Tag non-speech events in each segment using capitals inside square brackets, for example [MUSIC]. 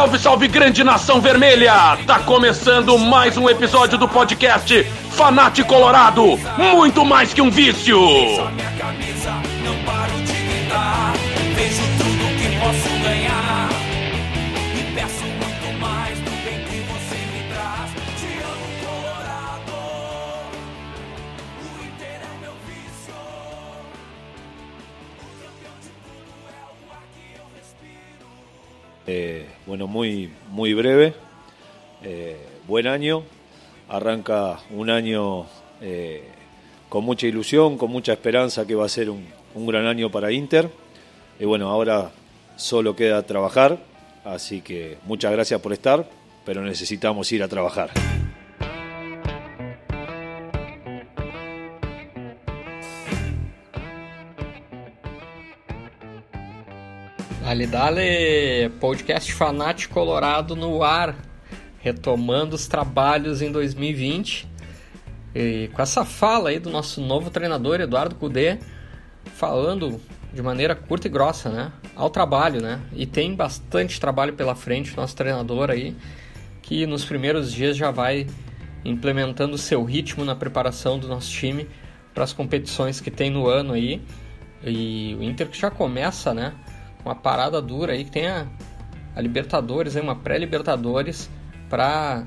Salve, salve, grande nação vermelha! Tá começando mais um episódio do podcast Fanate Colorado. Muito mais que um vício. Só minha camisa, não paro de gritar. Vejo tudo que posso ganhar. Peço muito mais do bem que você me traz. Te amo, Colorado. O Inter é bueno, muy, muy breve. Eh, buen año. Arranca un año eh, con mucha ilusión, con mucha esperanza que va a ser un, un gran año para Inter. Y bueno, ahora solo queda trabajar. Así que muchas gracias por estar, pero necesitamos ir a trabajar. Dale, dale, podcast Fanático Colorado no ar, retomando os trabalhos em 2020. E com essa fala aí do nosso novo treinador, Eduardo Cudê, falando de maneira curta e grossa, né? Ao trabalho, né? E tem bastante trabalho pela frente, nosso treinador aí, que nos primeiros dias já vai implementando o seu ritmo na preparação do nosso time para as competições que tem no ano aí. E o Inter que já começa, né? Uma parada dura aí que tem a, a Libertadores, aí, uma pré-Libertadores para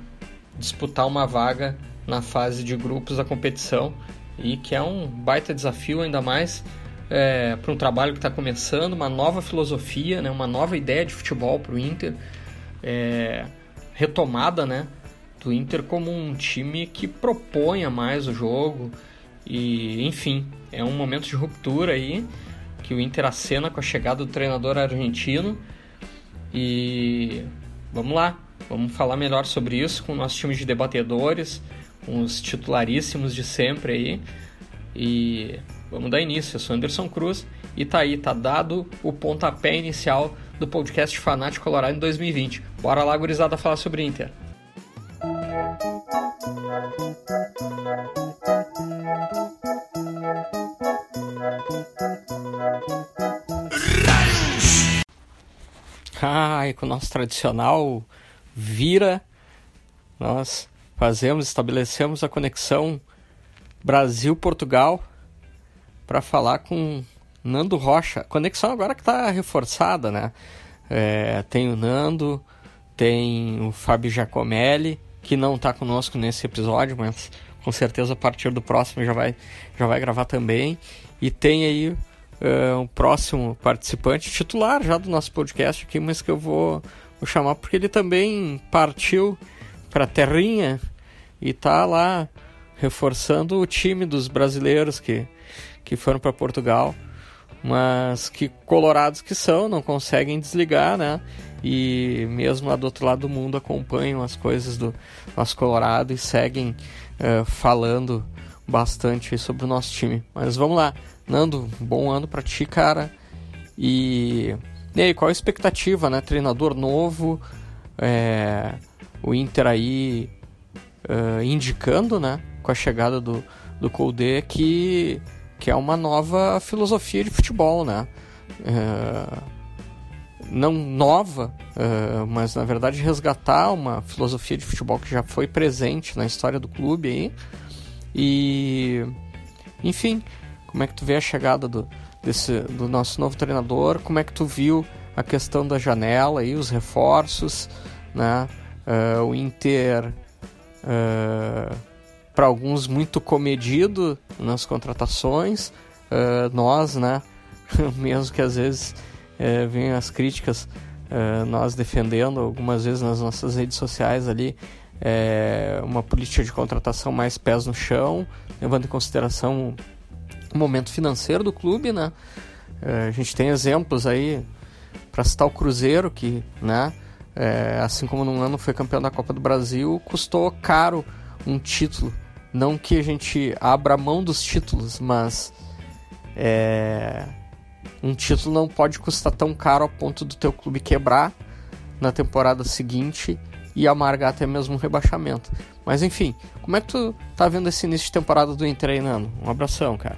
disputar uma vaga na fase de grupos da competição e que é um baita desafio ainda mais é, para um trabalho que está começando, uma nova filosofia, né, uma nova ideia de futebol para o Inter, é, retomada né, do Inter como um time que proponha mais o jogo e enfim, é um momento de ruptura aí que o Inter acena com a chegada do treinador argentino e vamos lá, vamos falar melhor sobre isso com o nosso time de debatedores, com os titularíssimos de sempre aí e vamos dar início. Eu sou Anderson Cruz e tá aí, tá dado o pontapé inicial do podcast Fanático Colorado em 2020. Bora lá, gurizada, falar sobre Inter. E com o nosso tradicional vira, nós fazemos, estabelecemos a conexão Brasil-Portugal para falar com Nando Rocha. Conexão agora que está reforçada, né? É, tem o Nando, tem o Fábio Giacomelli, que não está conosco nesse episódio, mas com certeza a partir do próximo já vai, já vai gravar também. E tem aí uh, um próximo participante titular já do nosso podcast aqui, mas que eu vou, vou chamar porque ele também partiu para a terrinha e está lá reforçando o time dos brasileiros que, que foram para Portugal, mas que colorados que são, não conseguem desligar, né? E mesmo lá do outro lado do mundo acompanham as coisas do nosso Colorado e seguem uh, falando bastante sobre o nosso time. Mas vamos lá, Nando, bom ano para ti, cara. E, e aí, qual a expectativa, né? Treinador novo, é, o Inter aí uh, indicando, né? Com a chegada do, do Colde que, que é uma nova filosofia de futebol, né? Uh, não nova, uh, mas na verdade resgatar uma filosofia de futebol que já foi presente na história do clube aí. E enfim, como é que tu vê a chegada do, desse, do nosso novo treinador? Como é que tu viu a questão da janela e os reforços, né? Uh, o Inter, uh, para alguns, muito comedido nas contratações. Nós, né? [LAUGHS] Mesmo que às vezes uh, venham as críticas, nós defendendo algumas vezes nas nossas redes sociais ali uma política de contratação mais pés no chão, levando em consideração o momento financeiro do clube, né? a gente tem exemplos aí para citar o Cruzeiro que, né? É, assim como num ano foi campeão da Copa do Brasil, custou caro um título. Não que a gente abra mão dos títulos, mas é, um título não pode custar tão caro ao ponto do teu clube quebrar na temporada seguinte e amargar até mesmo um rebaixamento. Mas enfim, como é que tu tá vendo esse início de temporada do Inter aí, Nando? Um abração, cara.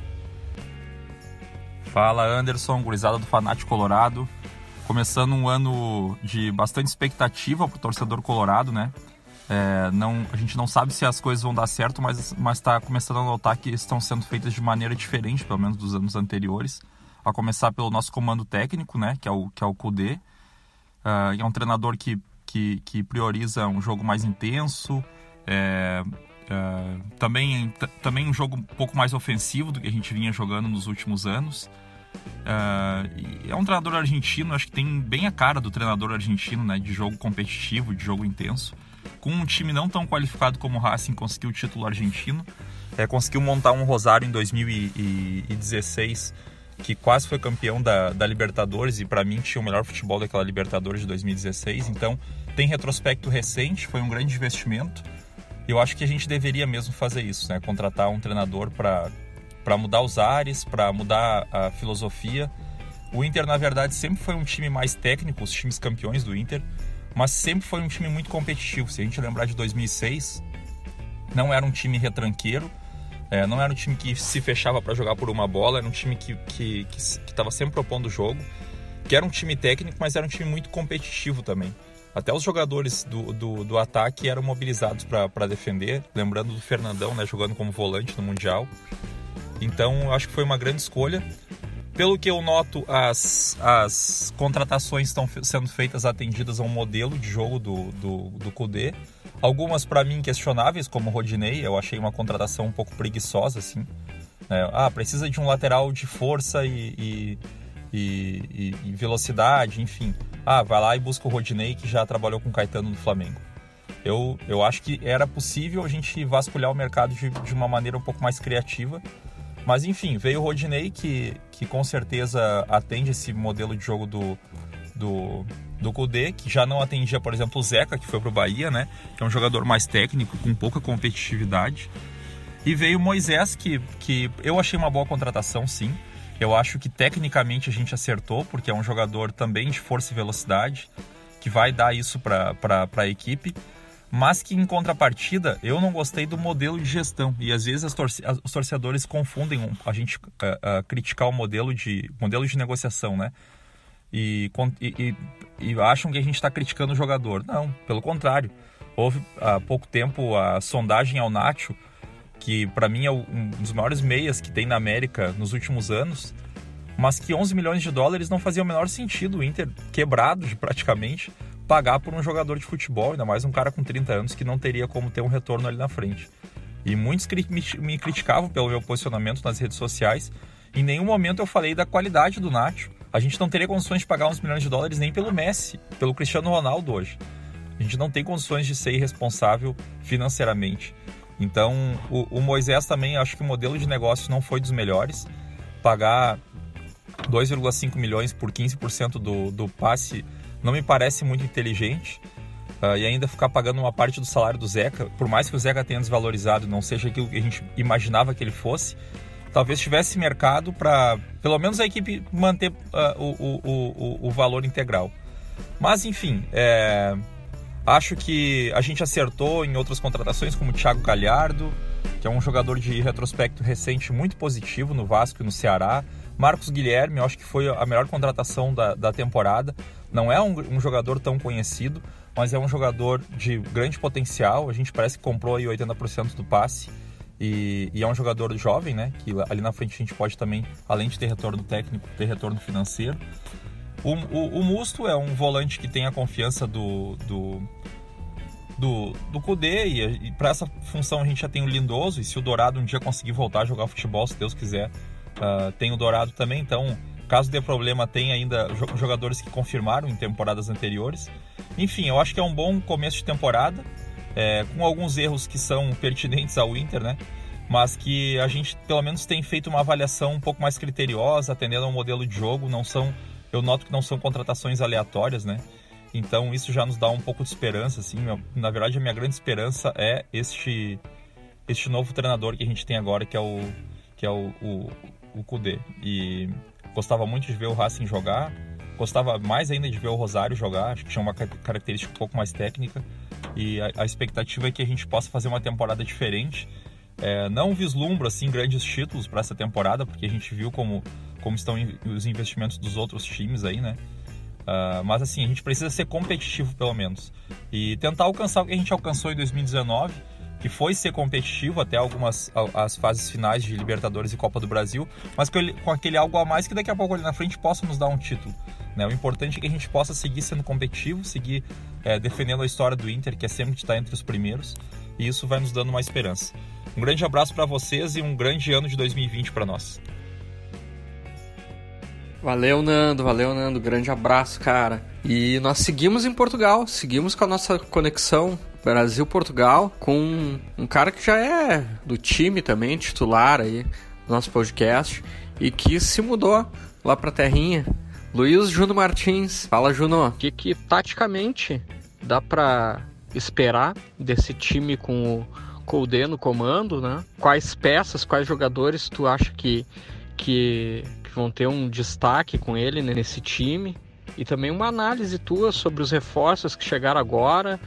Fala Anderson, gurizada do Fanático Colorado. Começando um ano de bastante expectativa pro torcedor colorado, né? É, não, a gente não sabe se as coisas vão dar certo, mas está começando a notar que estão sendo feitas de maneira diferente, pelo menos dos anos anteriores. A começar pelo nosso comando técnico, né, que é o, que é o Kudê. Uh, é um treinador que, que, que, prioriza um jogo mais intenso, é, é, também, também um jogo um pouco mais ofensivo do que a gente vinha jogando nos últimos anos. Uh, é um treinador argentino, acho que tem bem a cara do treinador argentino, né, de jogo competitivo, de jogo intenso. Com um time não tão qualificado como o Racing, conseguiu o título argentino. É, conseguiu montar um Rosário em 2016 que quase foi campeão da, da Libertadores e para mim tinha o melhor futebol daquela Libertadores de 2016. Então tem retrospecto recente, foi um grande investimento. Eu acho que a gente deveria mesmo fazer isso, né? Contratar um treinador para mudar os ares, para mudar a filosofia. O Inter, na verdade, sempre foi um time mais técnico, os times campeões do Inter, mas sempre foi um time muito competitivo. Se a gente lembrar de 2006, não era um time retranqueiro, é, não era um time que se fechava para jogar por uma bola, era um time que estava sempre propondo o jogo, que era um time técnico, mas era um time muito competitivo também. Até os jogadores do, do, do ataque eram mobilizados para defender, lembrando do Fernandão, né, jogando como volante no Mundial. Então, acho que foi uma grande escolha. Pelo que eu noto, as, as contratações estão sendo feitas atendidas a um modelo de jogo do, do, do Kudê. Algumas, para mim, questionáveis, como o Rodinei, eu achei uma contratação um pouco preguiçosa, assim. É, ah, precisa de um lateral de força e, e, e, e, velocidade, enfim. Ah, vai lá e busca o Rodinei, que já trabalhou com o Caetano no Flamengo. Eu, eu acho que era possível a gente vasculhar o mercado de, de uma maneira um pouco mais criativa mas enfim, veio o Rodinei, que, que com certeza atende esse modelo de jogo do, do, do Kudê, que já não atendia, por exemplo, o Zeca, que foi pro Bahia, né? Que é um jogador mais técnico, com pouca competitividade. E veio o Moisés, que, que eu achei uma boa contratação, sim. Eu acho que tecnicamente a gente acertou, porque é um jogador também de força e velocidade, que vai dar isso para a equipe mas que em contrapartida eu não gostei do modelo de gestão e às vezes torce os torcedores confundem a gente criticar o modelo de modelo de negociação, né? E, e, e acham que a gente está criticando o jogador. Não, pelo contrário. Houve há pouco tempo a sondagem ao Nacho, que para mim é um dos maiores meias que tem na América nos últimos anos, mas que 11 milhões de dólares não fazia o menor sentido. O Inter quebrado praticamente pagar por um jogador de futebol, ainda mais um cara com 30 anos que não teria como ter um retorno ali na frente. E muitos me criticavam pelo meu posicionamento nas redes sociais. Em nenhum momento eu falei da qualidade do Nacho. A gente não teria condições de pagar uns milhões de dólares nem pelo Messi, pelo Cristiano Ronaldo hoje. A gente não tem condições de ser irresponsável financeiramente. Então, o, o Moisés também, acho que o modelo de negócio não foi dos melhores. Pagar 2,5 milhões por 15% do, do passe não me parece muito inteligente. Uh, e ainda ficar pagando uma parte do salário do Zeca, por mais que o Zeca tenha desvalorizado, não seja aquilo que a gente imaginava que ele fosse, talvez tivesse mercado para, pelo menos, a equipe manter uh, o, o, o, o, valor integral. Mas, enfim, é, acho que a gente acertou em outras contratações, como o Thiago Galhardo, que é um jogador de retrospecto recente muito positivo no Vasco e no Ceará. Marcos Guilherme, eu acho que foi a melhor contratação da, da temporada. Não é um, um, jogador tão conhecido, mas é um jogador de grande potencial. A gente parece que comprou aí 80% do passe. E, e, é um jogador jovem, né? Que ali na frente a gente pode também, além de ter retorno técnico, ter retorno financeiro. O, o, o Musto é um volante que tem a confiança do, do, do, do Kudê e, e para essa função a gente já tem o Lindoso. E se o Dourado um dia conseguir voltar a jogar futebol, se Deus quiser, uh, tem o Dourado também. Então Caso dê problema, tem ainda jogadores que confirmaram em temporadas anteriores. Enfim, eu acho que é um bom começo de temporada, é, com alguns erros que são pertinentes ao Inter, né? Mas que a gente pelo menos tem feito uma avaliação um pouco mais criteriosa, atendendo ao modelo de jogo. Não são, eu noto que não são contratações aleatórias, né? Então isso já nos dá um pouco de esperança, assim. Na verdade, a minha grande esperança é este, este novo treinador que a gente tem agora, que é o, que é o, o, o Kudê. E Gostava muito de ver o Racing jogar, gostava mais ainda de ver o Rosário jogar, acho que tinha uma característica um pouco mais técnica. e a, a expectativa é que a gente possa fazer uma temporada diferente. É, não vislumbro assim grandes títulos para essa temporada, porque a gente viu como, como estão os investimentos dos outros times aí, né? Uh, mas assim, a gente precisa ser competitivo pelo menos e tentar alcançar o que a gente alcançou em 2019, que foi ser competitivo até algumas as fases finais de Libertadores e Copa do Brasil, mas com, aquele algo a mais que daqui a pouco ali na frente possa nos dar um título. Né? O importante é que a gente possa seguir sendo competitivo, seguir é, defendendo a história do Inter, que é sempre estar entre os primeiros, e isso vai nos dando uma esperança. Um grande abraço para vocês e um grande ano de 2020 para nós. Valeu, Nando, valeu, Nando. Grande abraço, cara. E nós seguimos em Portugal, seguimos com a nossa conexão Brasil-Portugal com um cara que já é do time também, titular aí do nosso podcast e que se mudou lá pra terrinha. Luiz Juno Martins. Fala, Juno. O que, que taticamente dá pra esperar desse time com o Colde no comando, né? Quais peças, quais jogadores tu acha que, que vão ter um destaque com ele nesse time e também uma análise tua sobre os reforços que chegaram agora,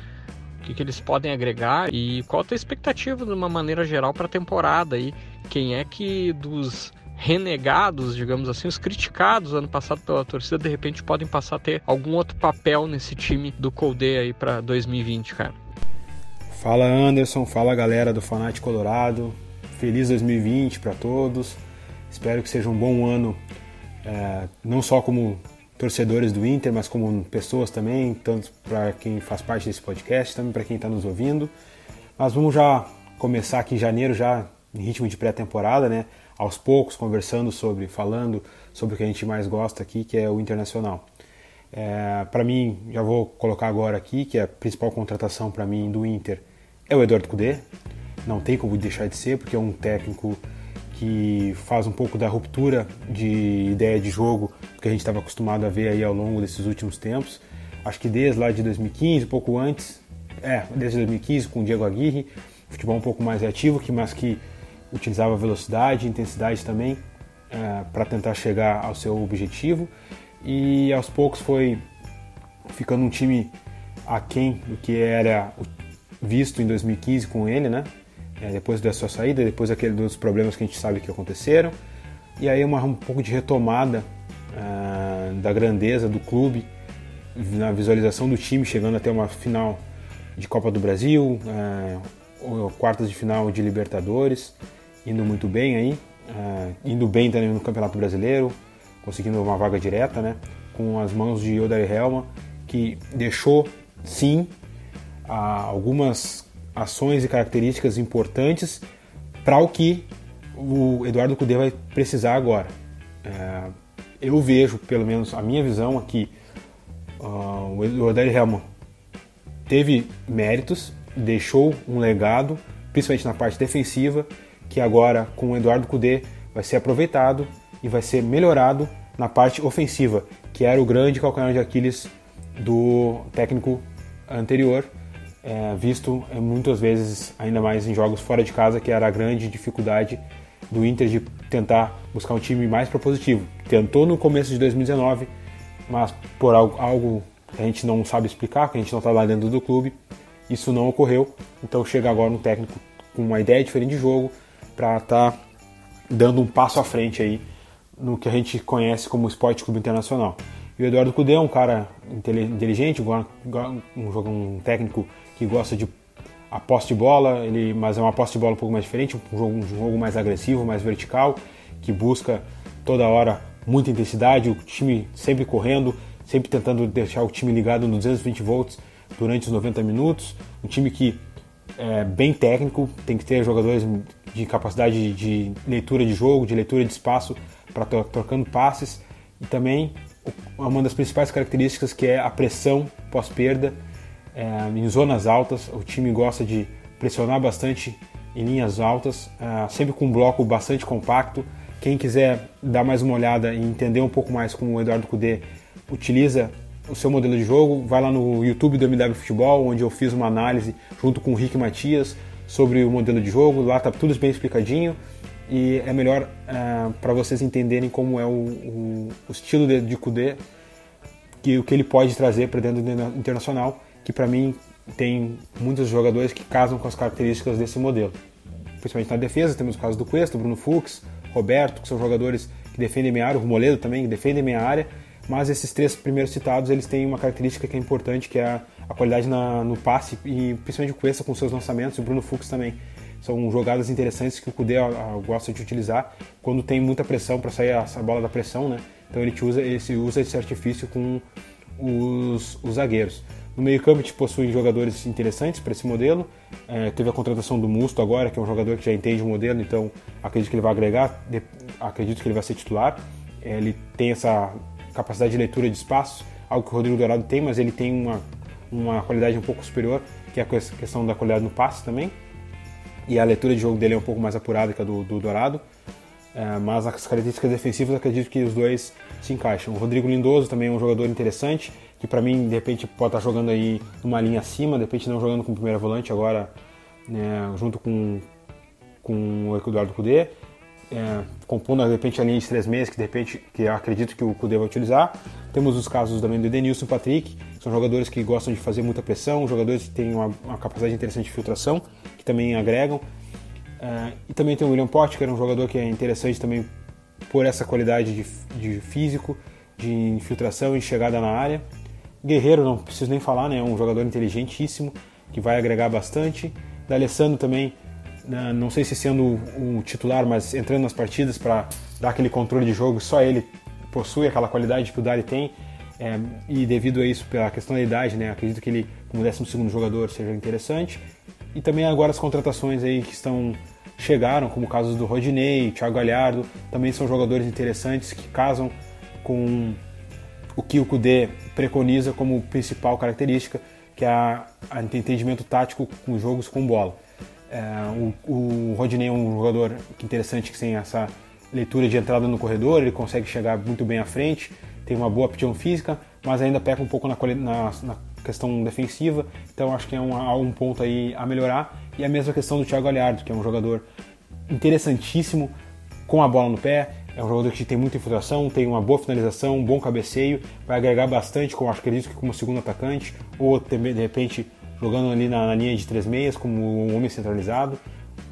que, que eles podem agregar e qual a tua expectativa de uma maneira geral para a temporada aí. Quem é que dos renegados, digamos assim, os criticados ano passado pela torcida, de repente podem passar a ter algum outro papel nesse time do Colde aí para 2020, cara? Fala Anderson, fala galera do Fanate Colorado. Feliz 2020 para todos. Espero que seja um bom ano, é, não só como torcedores do Inter, mas como pessoas também, tanto para quem faz parte desse podcast, também para quem está nos ouvindo. Mas vamos já começar aqui em janeiro, já em ritmo de pré-temporada, né? Aos poucos, conversando sobre, falando sobre o que a gente mais gosta aqui, que é o Internacional. É, para mim, já vou colocar agora aqui que a principal contratação para mim do Inter é o Eduardo Cudê. Não tem como deixar de ser, porque é um técnico que faz um pouco da ruptura de ideia de jogo que a gente estava acostumado a ver aí ao longo desses últimos tempos. Acho que desde lá de 2015, um pouco antes, é, desde 2015 com o Diego Aguirre, futebol um pouco mais ativo, que mas que utilizava velocidade e intensidade também é, para tentar chegar ao seu objetivo. E aos poucos foi ficando um time aquém do que era visto em 2015 com ele, né? É, depois da sua saída, depois daquele, dos problemas que a gente sabe que aconteceram. E aí uma, um pouco de retomada uh, da grandeza do clube, na visualização do time, chegando até uma final de Copa do Brasil, uh, quartas de final de Libertadores, indo muito bem aí, uh, indo bem também no Campeonato Brasileiro, conseguindo uma vaga direta, né, com as mãos de Odair Helma, que deixou sim algumas ações e características importantes para o que o Eduardo Cudê vai precisar agora. É, eu vejo, pelo menos a minha visão aqui, uh, o Odair Helman teve méritos, deixou um legado, principalmente na parte defensiva, que agora com o Eduardo Cudê vai ser aproveitado e vai ser melhorado na parte ofensiva, que era o grande calcanhar de Aquiles do técnico anterior, é, visto é, muitas vezes, ainda mais em jogos fora de casa, que era a grande dificuldade do Inter de tentar buscar um time mais propositivo. Tentou no começo de 2019, mas por algo que a gente não sabe explicar, que a gente não está lá dentro do clube, isso não ocorreu. Então chega agora um técnico com uma ideia diferente de jogo para estar tá dando um passo à frente aí no que a gente conhece como Esporte Clube Internacional. E o Eduardo Cudê é um cara inteligente, um, um técnico que gosta de a posse de bola, ele, mas é uma posse de bola um pouco mais diferente, um jogo, um jogo mais agressivo, mais vertical, que busca toda hora muita intensidade, o time sempre correndo, sempre tentando deixar o time ligado no 220 volts durante os 90 minutos. Um time que é bem técnico, tem que ter jogadores de capacidade de leitura de jogo, de leitura de espaço para trocando passes e também uma das principais características que é a pressão pós-perda é, em zonas altas. O time gosta de pressionar bastante em linhas altas, é, sempre com um bloco bastante compacto. Quem quiser dar mais uma olhada e entender um pouco mais como o Eduardo Cudê utiliza o seu modelo de jogo, vai lá no YouTube do MW Futebol, onde eu fiz uma análise junto com o Rick Matias sobre o modelo de jogo. Lá está tudo bem explicadinho e é melhor é, para vocês entenderem como é o, o, o estilo de, de que o que ele pode trazer para dentro do internacional que para mim tem muitos jogadores que casam com as características desse modelo. Principalmente na defesa, temos o caso do Cuesta, Bruno Fux, Roberto, que são jogadores que defendem minha área, o Moledo também, que defendem minha área, mas esses três primeiros citados, eles têm uma característica que é importante, que é a, a qualidade na, no passe, e principalmente o Cuesta com seus lançamentos, e o Bruno Fux também. São jogadas interessantes que o Kudê gosta de utilizar quando tem muita pressão para sair essa bola da pressão, né? Então ele usa, usa esse artifício com os, os zagueiros. No meio campo a gente possui jogadores interessantes para esse modelo. É, teve a contratação do Musto agora, que é um jogador que já entende o modelo, então acredito que ele vai agregar, de, acredito que ele vai ser titular. É, ele tem essa capacidade de leitura de espaços, algo que o Rodrigo Dourado tem, mas ele tem uma, uma qualidade um pouco superior, que é a questão da qualidade no passe também. E a leitura de jogo dele é um pouco mais apurada que a do, do Dourado. É, mas as características defensivas acredito que os dois se encaixam. O Rodrigo Lindoso também é um jogador interessante, que para mim de repente pode estar jogando aí numa linha acima, de repente não jogando com primeira volante agora, né, junto com, com o Eduardo Cudê, é, compondo de repente a linha de três meses que de repente que acredito que o Cudê vai utilizar. Temos os casos também do Edenilson e Patrick, que são jogadores que gostam de fazer muita pressão, jogadores que têm uma, uma capacidade interessante de filtração, que também agregam. É, e também tem o William Potker, que é um jogador que é interessante também por essa qualidade de, de físico, de infiltração e chegada na área. Guerreiro, não preciso nem falar, né? é um jogador inteligentíssimo, que vai agregar bastante. D'Alessandro também, né? não sei se sendo o titular, mas entrando nas partidas para dar aquele controle de jogo, só ele possui aquela qualidade que o Dali tem. É, e devido a isso, pela questão da idade, né, acredito que ele, como 12 jogador, seja interessante. E também agora as contratações aí que estão chegaram, como o caso do Rodinei, Thiago Galhardo, também são jogadores interessantes que casam com o que o Kudê preconiza como principal característica, que é a entendimento tático com jogos com bola. É, o, o Rodinei é um jogador interessante que tem essa leitura de entrada no corredor, ele consegue chegar muito bem à frente, tem uma boa aptidão física, mas ainda peca um pouco na, na, na questão defensiva, então acho que é um, um ponto aí a melhorar. E a mesma questão do Thiago Galhardo, que é um jogador interessantíssimo com a bola no pé, é um jogador que tem muita infiltração, tem uma boa finalização, um bom cabeceio, vai agregar bastante, como acho que acredito que como segundo atacante, ou de repente jogando ali na, na linha de três meias como um homem centralizado,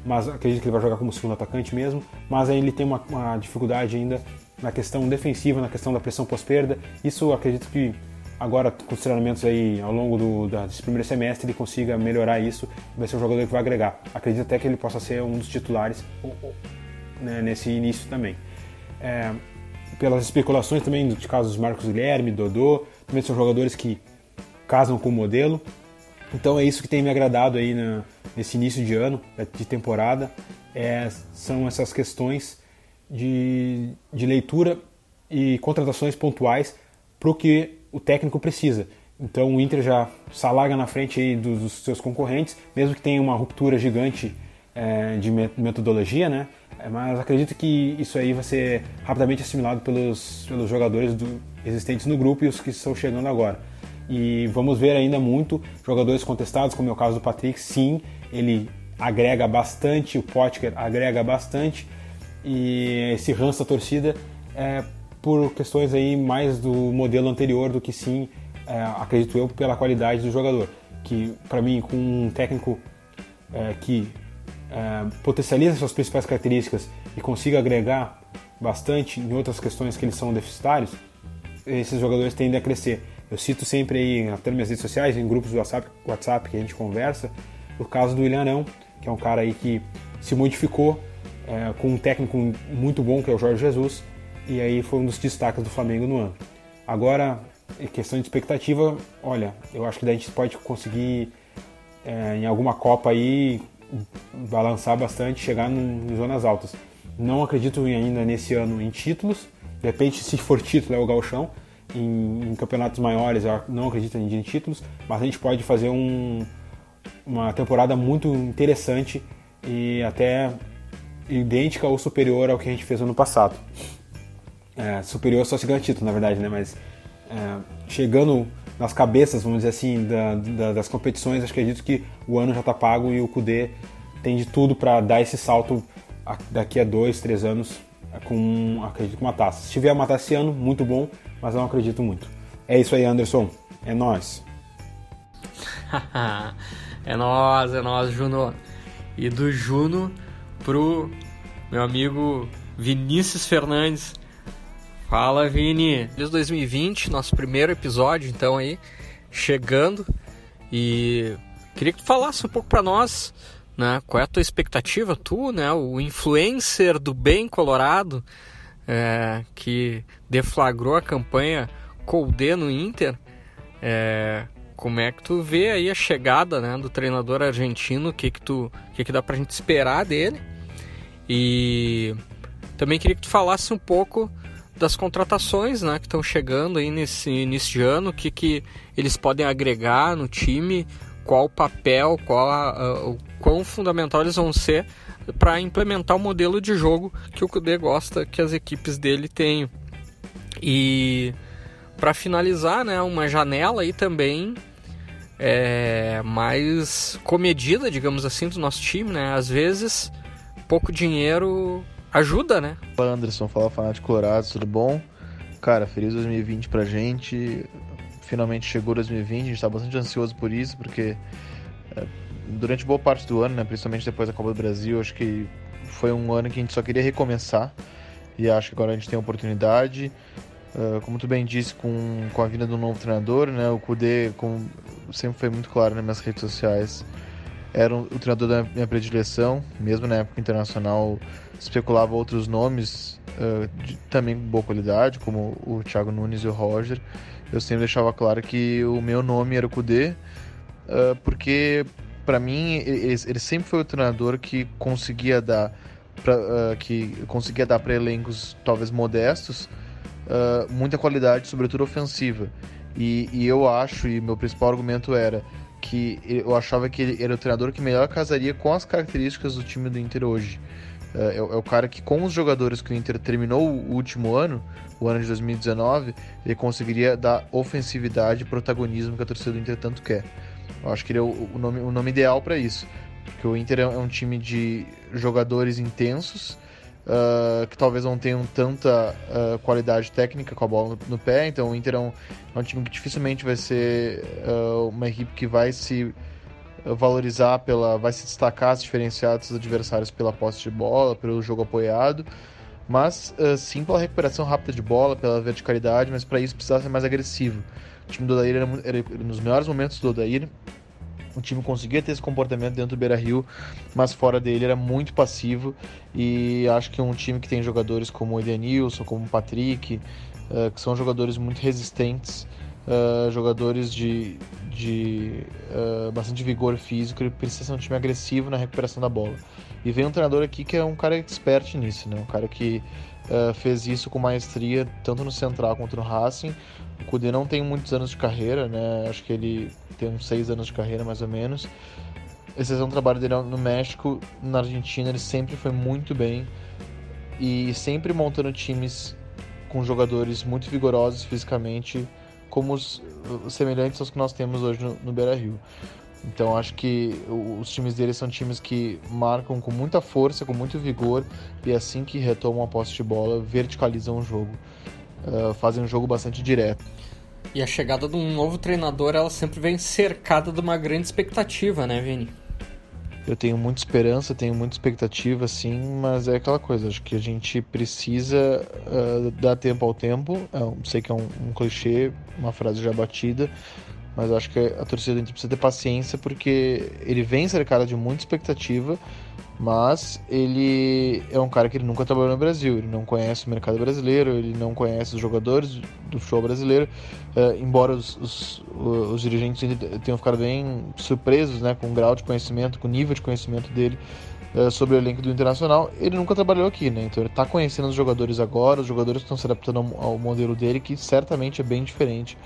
mas acredito que ele vai jogar como segundo atacante mesmo, mas aí ele tem uma, uma dificuldade ainda na questão defensiva, na questão da pressão pós-perda, isso acredito que agora com os treinamentos aí ao longo do, da, desse primeiro semestre ele consiga melhorar isso, vai ser um jogador que vai agregar. Acredito até que ele possa ser um dos titulares né, nesse início também. É, pelas especulações também de casos dos Marcos Guilherme, Dodô, também são jogadores que casam com o modelo. Então é isso que tem me agradado aí na, nesse início de ano, de temporada, é, são essas questões de, de leitura e contratações pontuais para o que o técnico precisa. Então o Inter já salaga na frente aí dos, dos seus concorrentes, mesmo que tenha uma ruptura gigante é, de metodologia, né? É, mas acredito que isso aí vai ser rapidamente assimilado pelos, pelos jogadores do, existentes no grupo e os que estão chegando agora. E vamos ver ainda muito jogadores contestados, como é o caso do Patrick. Sim, ele agrega bastante, o Potker agrega bastante, e esse ranço da torcida é por questões aí mais do modelo anterior do que sim, é, acredito eu, pela qualidade do jogador. Que para mim, com um técnico é, que é, potencializa suas principais características e consiga agregar bastante em outras questões que eles são deficitários, esses jogadores tendem a crescer. Eu cito sempre aí, até nas minhas redes sociais, em grupos do WhatsApp, WhatsApp que a gente conversa, o caso do William Arão, que é um cara aí que se modificou é, com um técnico muito bom, que é o Jorge Jesus, e aí foi um dos destaques do Flamengo no ano. Agora, em questão de expectativa, olha, eu acho que a gente pode conseguir é, em alguma Copa aí balançar bastante, chegar em zonas altas. Não acredito ainda nesse ano em títulos, de repente se for título é o galchão, em, em campeonatos maiores eu não acredito em títulos, mas a gente pode fazer um, uma temporada muito interessante e até idêntica ou superior ao que a gente fez ano passado. É, superior só se ganha título, na verdade, né? Mas é, chegando nas cabeças, vamos dizer assim, da, da, das competições, acho que acredito que o ano já está pago e o Kudê tem de tudo para dar esse salto daqui a dois, três anos com, acredito, com uma taça. Se tiver uma taça esse ano, muito bom, mas não acredito muito. É isso aí, Anderson. É nós. [LAUGHS] é nós, é nós, Juno. E do Juno pro meu amigo Vinícius Fernandes. Fala, Vini. Feliz 2020, nosso primeiro episódio, então aí, chegando. E queria que tu falasse um pouco para nós, né? Qual é a tua expectativa, tu, né? O influencer do bem colorado, é, que deflagrou a campanha Colde no Inter. É, como é que tu vê aí a chegada né, do treinador argentino? O que que, tu, que que dá pra gente esperar dele? E também queria que tu falasse um pouco das contratações né, que estão chegando aí nesse início de ano, o que, que eles podem agregar no time, qual o papel, qual a, a, o quão fundamental eles vão ser para implementar o modelo de jogo que o Kudê gosta que as equipes dele tenham. E para finalizar, né, uma janela aí também é, mais comedida, digamos assim, do nosso time, né? Às vezes pouco dinheiro ajuda, né? Fala Anderson, fala Fanático Colorado, tudo bom? Cara, feliz 2020 pra gente. Finalmente chegou 2020, a gente tá bastante ansioso por isso, porque é, durante boa parte do ano, né, principalmente depois da Copa do Brasil, acho que foi um ano que a gente só queria recomeçar e acho que agora a gente tem a oportunidade. Uh, como tu bem disse, com, com a vinda do novo treinador, né, o Kudê, como sempre foi muito claro nas minhas redes sociais, era o treinador da minha predileção, mesmo na época internacional especulava outros nomes uh, de também boa qualidade, como o Thiago Nunes e o Roger. Eu sempre deixava claro que o meu nome era o Kudê, uh, porque para mim ele, ele, sempre foi o treinador que conseguia dar pra, uh, que conseguia dar para elencos talvez modestos muita qualidade, sobretudo ofensiva. E, e eu acho, e meu principal argumento era que eu achava que ele era o treinador que melhor casaria com as características do time do Inter hoje. É, é, é, o cara que, com os jogadores que o Inter terminou o último ano, o ano de 2019, ele conseguiria dar ofensividade e protagonismo que a torcida do Inter tanto quer. Eu acho que ele é o, o nome, o nome ideal para isso. Porque o Inter é, é um time de jogadores intensos, Uh, que talvez não tenham tanta uh, qualidade técnica com a bola no, no pé. Então o Inter é um, é um, time que dificilmente vai ser uh, uma equipe que vai se valorizar pela, vai se destacar, se diferenciar dos adversários pela posse de bola, pelo jogo apoiado, mas sim pela recuperação rápida de bola, pela verticalidade, mas para isso precisava ser mais agressivo. O time do Odair era, era, nos melhores momentos do Odair, o time conseguia ter esse comportamento dentro do Beira Rio, mas fora dele era muito passivo. E acho que um time que tem jogadores como o Edenilson, como o Patrick, uh, que são jogadores muito resistentes, uh, jogadores de, de uh, bastante vigor físico, ele precisa ser um time agressivo na recuperação da bola. E vem um treinador aqui que é um cara expert nisso, né? um cara que fez isso com maestria tanto no Central quanto no Racing. O Kudê não tem muitos anos de carreira, né? acho que ele tem uns seis anos de carreira mais ou menos. Esse é um trabalho dele no México, na Argentina, ele sempre foi muito bem e sempre montando times com jogadores muito vigorosos fisicamente, como os, os semelhantes aos que nós temos hoje no, no Beira Rio. Então acho que os times dele são times que marcam com muita força, com muito vigor e assim que retomam a posse de bola, verticalizam o jogo, uh, fazem um jogo bastante direto. E a chegada de um novo treinador, ela sempre vem cercada de uma grande expectativa, né, Vini? Eu tenho muita esperança, tenho muita expectativa, sim, mas é aquela coisa, acho que a gente precisa uh, dar tempo ao tempo. Eu sei que é um, um clichê, uma frase já batida, mas acho que a torcida do Inter precisa ter paciência porque ele vem cercado de muita expectativa mas ele é um cara que ele nunca trabalhou no Brasil, ele não conhece o mercado brasileiro, ele não conhece os jogadores do futebol brasileiro, uh, embora os, os, os, dirigentes tenham ficado bem surpresos né, com o grau de conhecimento, com o nível de conhecimento dele uh, sobre o elenco do Internacional, ele nunca trabalhou aqui, né? então ele está conhecendo os jogadores agora, os jogadores estão se adaptando ao, ao modelo dele, que certamente é bem diferente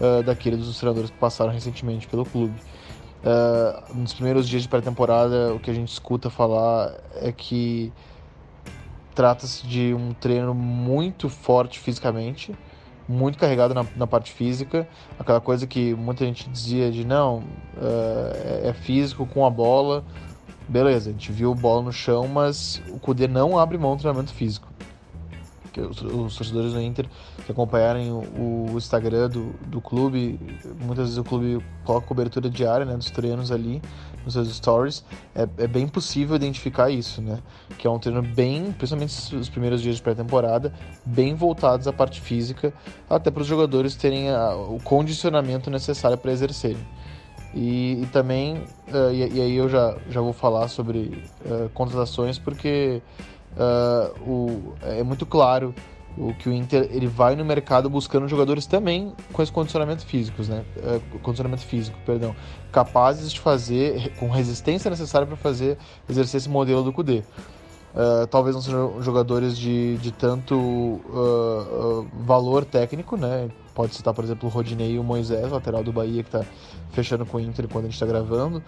uh, daquele dos treinadores que passaram recentemente pelo clube. Uh, nos primeiros dias de pré-temporada, o que a gente escuta falar é que trata-se de um treino muito forte fisicamente, muito carregado na, na, parte física, aquela coisa que muita gente dizia de não, uh, é, é, físico com a bola, beleza, a gente viu bola no chão, mas o Kudê não abre mão do treinamento físico. Que os, os torcedores do Inter que acompanharem o, o Instagram do, do clube, muitas vezes o clube coloca cobertura diária né, dos treinos ali nos seus stories, é, é, bem possível identificar isso, né? Que é um treino bem, principalmente os primeiros dias de pré-temporada, bem voltados à parte física, até para os jogadores terem a, o condicionamento necessário para exercerem. E, e também, uh, e, e, aí eu já, já vou falar sobre uh, contratações, porque uh, o, é muito claro o que o Inter ele vai no mercado buscando jogadores também com esse condicionamento físico, né? Uh, condicionamento físico, perdão, capazes de fazer com resistência necessária para fazer exercer esse modelo do Cudê. Uh, talvez não sejam jogadores de, de tanto uh, valor técnico, né? Pode citar, por exemplo, o Rodinei e o Moisés, lateral do Bahia, que está fechando com o Inter quando a gente está gravando.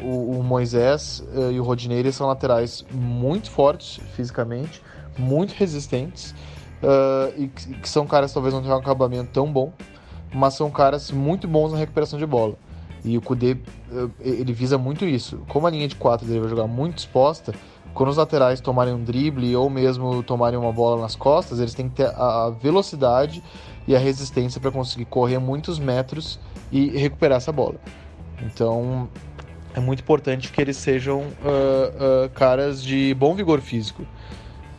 O, o, Moisés e o Rodinei eles são laterais muito fortes fisicamente, muito resistentes uh, e que, que, são caras que talvez não tenham um acabamento tão bom, mas são caras muito bons na recuperação de bola. E o Kudê, uh, ele visa muito isso. Como a linha de 4 dele vai jogar muito exposta, quando os laterais tomarem um drible ou mesmo tomarem uma bola nas costas, eles têm que ter a velocidade e a resistência para conseguir correr muitos metros e recuperar essa bola. Então é muito importante que eles sejam uh, uh, caras de bom vigor físico.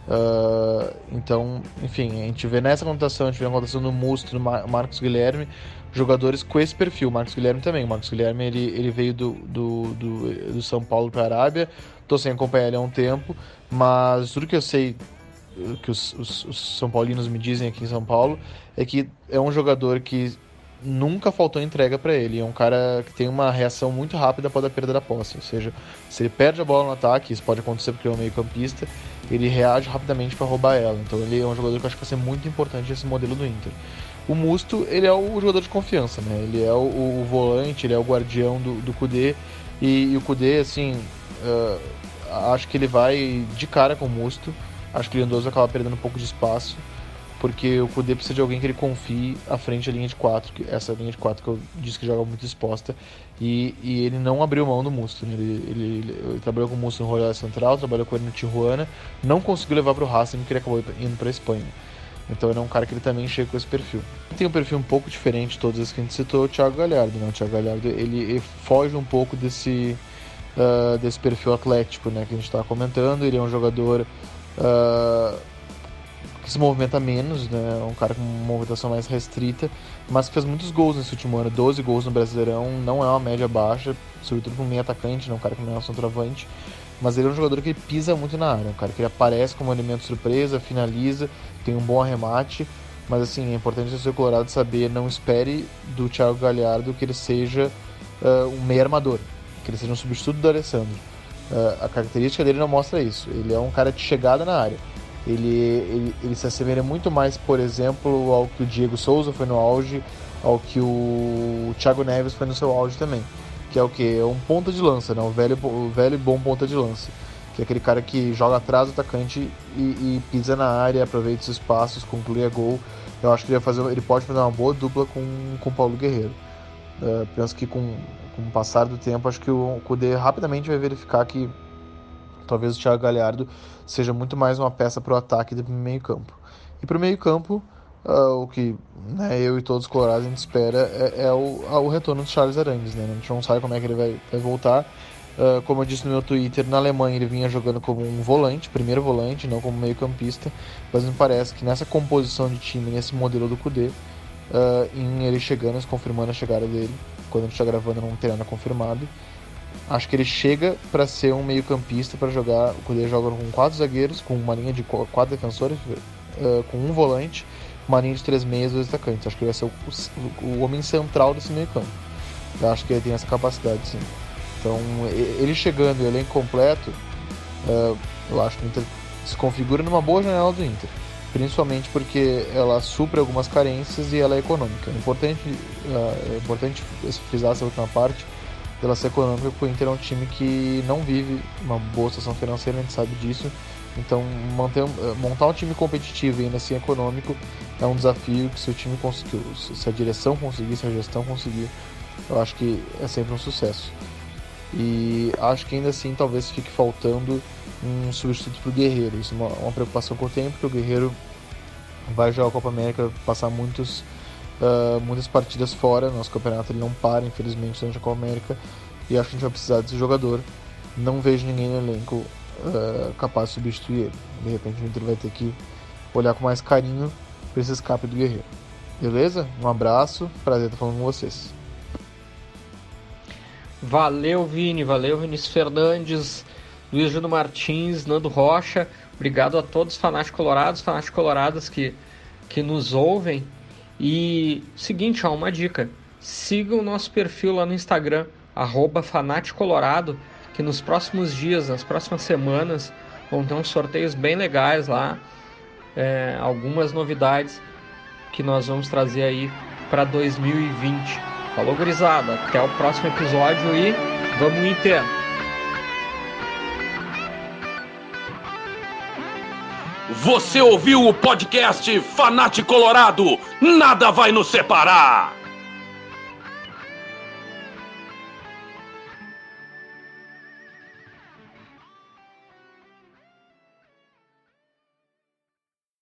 Uh, então, enfim, a gente vê nessa contação, a gente vê a contação do Musto, do Marcos Guilherme, jogadores com esse perfil. Marcos Guilherme também. O Marcos Guilherme ele, ele veio do, do, do, do São Paulo para a Arábia. Estou sem acompanhar ele há um tempo, mas tudo que eu sei, que os, os, os São Paulinos me dizem aqui em São Paulo, é que é um jogador que nunca faltou entrega para ele. É um cara que tem uma reação muito rápida após a perda da posse. Ou seja, se ele perde a bola no ataque, isso pode acontecer porque ele é um meio-campista, ele reage rapidamente para roubar ela. Então ele é um jogador que eu acho que vai ser muito importante nesse modelo do Inter. O Musto, ele é o jogador de confiança, né? Ele é o, o volante, ele é o guardião do, do Kudê. E, e o Kudê, assim, uh, acho que ele vai de cara com o Musto. Acho que o Lindoso acaba perdendo um pouco de espaço porque o Kudê precisa de alguém que ele confie à frente da linha de 4, essa linha de 4 que eu disse que joga muito exposta, e, e ele não abriu mão do Musto, né? ele, ele, ele, trabalhou com o Musto no Royal Central, trabalhou com ele no Tijuana, não conseguiu levar para o Racing porque ele acabou indo para a Espanha. Então ele é um cara que ele também chega com esse perfil. Tem um perfil um pouco diferente de todos os que a gente citou, o Thiago Galhardo. Né? O Thiago Galhardo ele, ele foge um pouco desse, uh, desse perfil atlético né, que a gente estava comentando. Ele é um jogador uh, que se movimenta menos, né? Um cara com uma movimentação mais restrita, mas que fez muitos gols nesse último ano. 12 gols no Brasileirão não é uma média baixa, sobretudo para um meio atacante, né? um cara que não é um centroavante. Mas ele é um jogador que pisa muito na área, um cara que ele aparece como elemento surpresa, finaliza, tem um bom arremate. Mas assim, é importante o Colorado saber, não espere do Thiago Galhardo que ele seja uh, um meio armador, que ele seja um substituto do Alessandro. Uh, a característica dele não mostra isso. Ele é um cara de chegada na área ele, ele, ele se assemelha muito mais, por exemplo, ao que o Diego Souza foi no auge, ao que o Thiago Neves foi no seu auge também. Que é o que? É um ponta de lança, né? o, velho, o velho e bom ponta de lança. Que é aquele cara que joga atrás do atacante e, e pisa na área, aproveita os espaços, conclui a gol. Eu acho que ele, fazer, ele pode fazer uma boa dupla com, com o Paulo Guerreiro. Uh, penso que com, com o passar do tempo, acho que o Kudê rapidamente vai verificar que talvez o Thiago Galhardo seja muito mais uma peça para o ataque do meio campo. E para o meio campo, uh, o que né, eu e todos os colorados a gente espera é, é o, o, retorno do Charles Arangues. Né? A gente não sabe como é que ele vai, vai voltar. Uh, como eu disse no meu Twitter, na Alemanha ele vinha jogando como um volante, primeiro volante, não como meio campista, mas me parece que nessa composição de time, nesse modelo do Kudê, uh, em ele chegando, confirmando a chegada dele, quando a gente está gravando não tem nada confirmado, Acho que ele chega para ser um meio-campista para jogar. O Cudê joga com quatro zagueiros, com uma linha de quatro defensores, uh, com um volante, uma linha de três meias e dois atacantes. Acho que ele vai ser o, o, o homem central desse meio-campo. Acho que ele tem essa capacidade, sim. Então, ele chegando o elenco completo, uh, eu acho que o Inter se configura numa boa janela do Inter. Principalmente porque ela supre algumas carências e ela é econômica. É importante, uh, é importante frisar essa última parte pela ser econômica, porque o Inter é um time que não vive uma boa situação financeira, a gente sabe disso. Então, manter, eh, montar um time competitivo e ainda assim econômico é um desafio que se o time conseguir, se a direção conseguir, se a gestão conseguir, eu acho que é sempre um sucesso. E acho que ainda assim talvez fique faltando um substituto para o Guerreiro. Isso é uma, uma, preocupação que eu tenho, porque o Guerreiro vai jogar a Copa América, passar muitos, uh, muitas partidas fora. Nosso campeonato ele não para, infelizmente, durante a Copa América. E acho que a gente vai precisar desse jogador. Não vejo ninguém no elenco uh, capaz de substituir ele. De repente o Inter vai ter que olhar com mais carinho para esse escape do Guerreiro. Beleza? Um abraço, prazer estar falando com vocês. Valeu, Vini, valeu, Vinícius Fernandes, Luiz Júnior Martins, Nando Rocha. Obrigado a todos os fanáticos colorados, fanáticos coloradas que, que nos ouvem. E seguinte, ó, uma dica. Siga o nosso perfil lá no Instagram, arroba Colorado, que nos próximos dias, nas próximas semanas, vão ter uns sorteios bem legais lá. É, algumas novidades que nós vamos trazer aí para 2020. Falou, gurizada. Até o próximo episódio e vamos Inter! Você ouviu o podcast Fanate Colorado? Nada vai nos separar!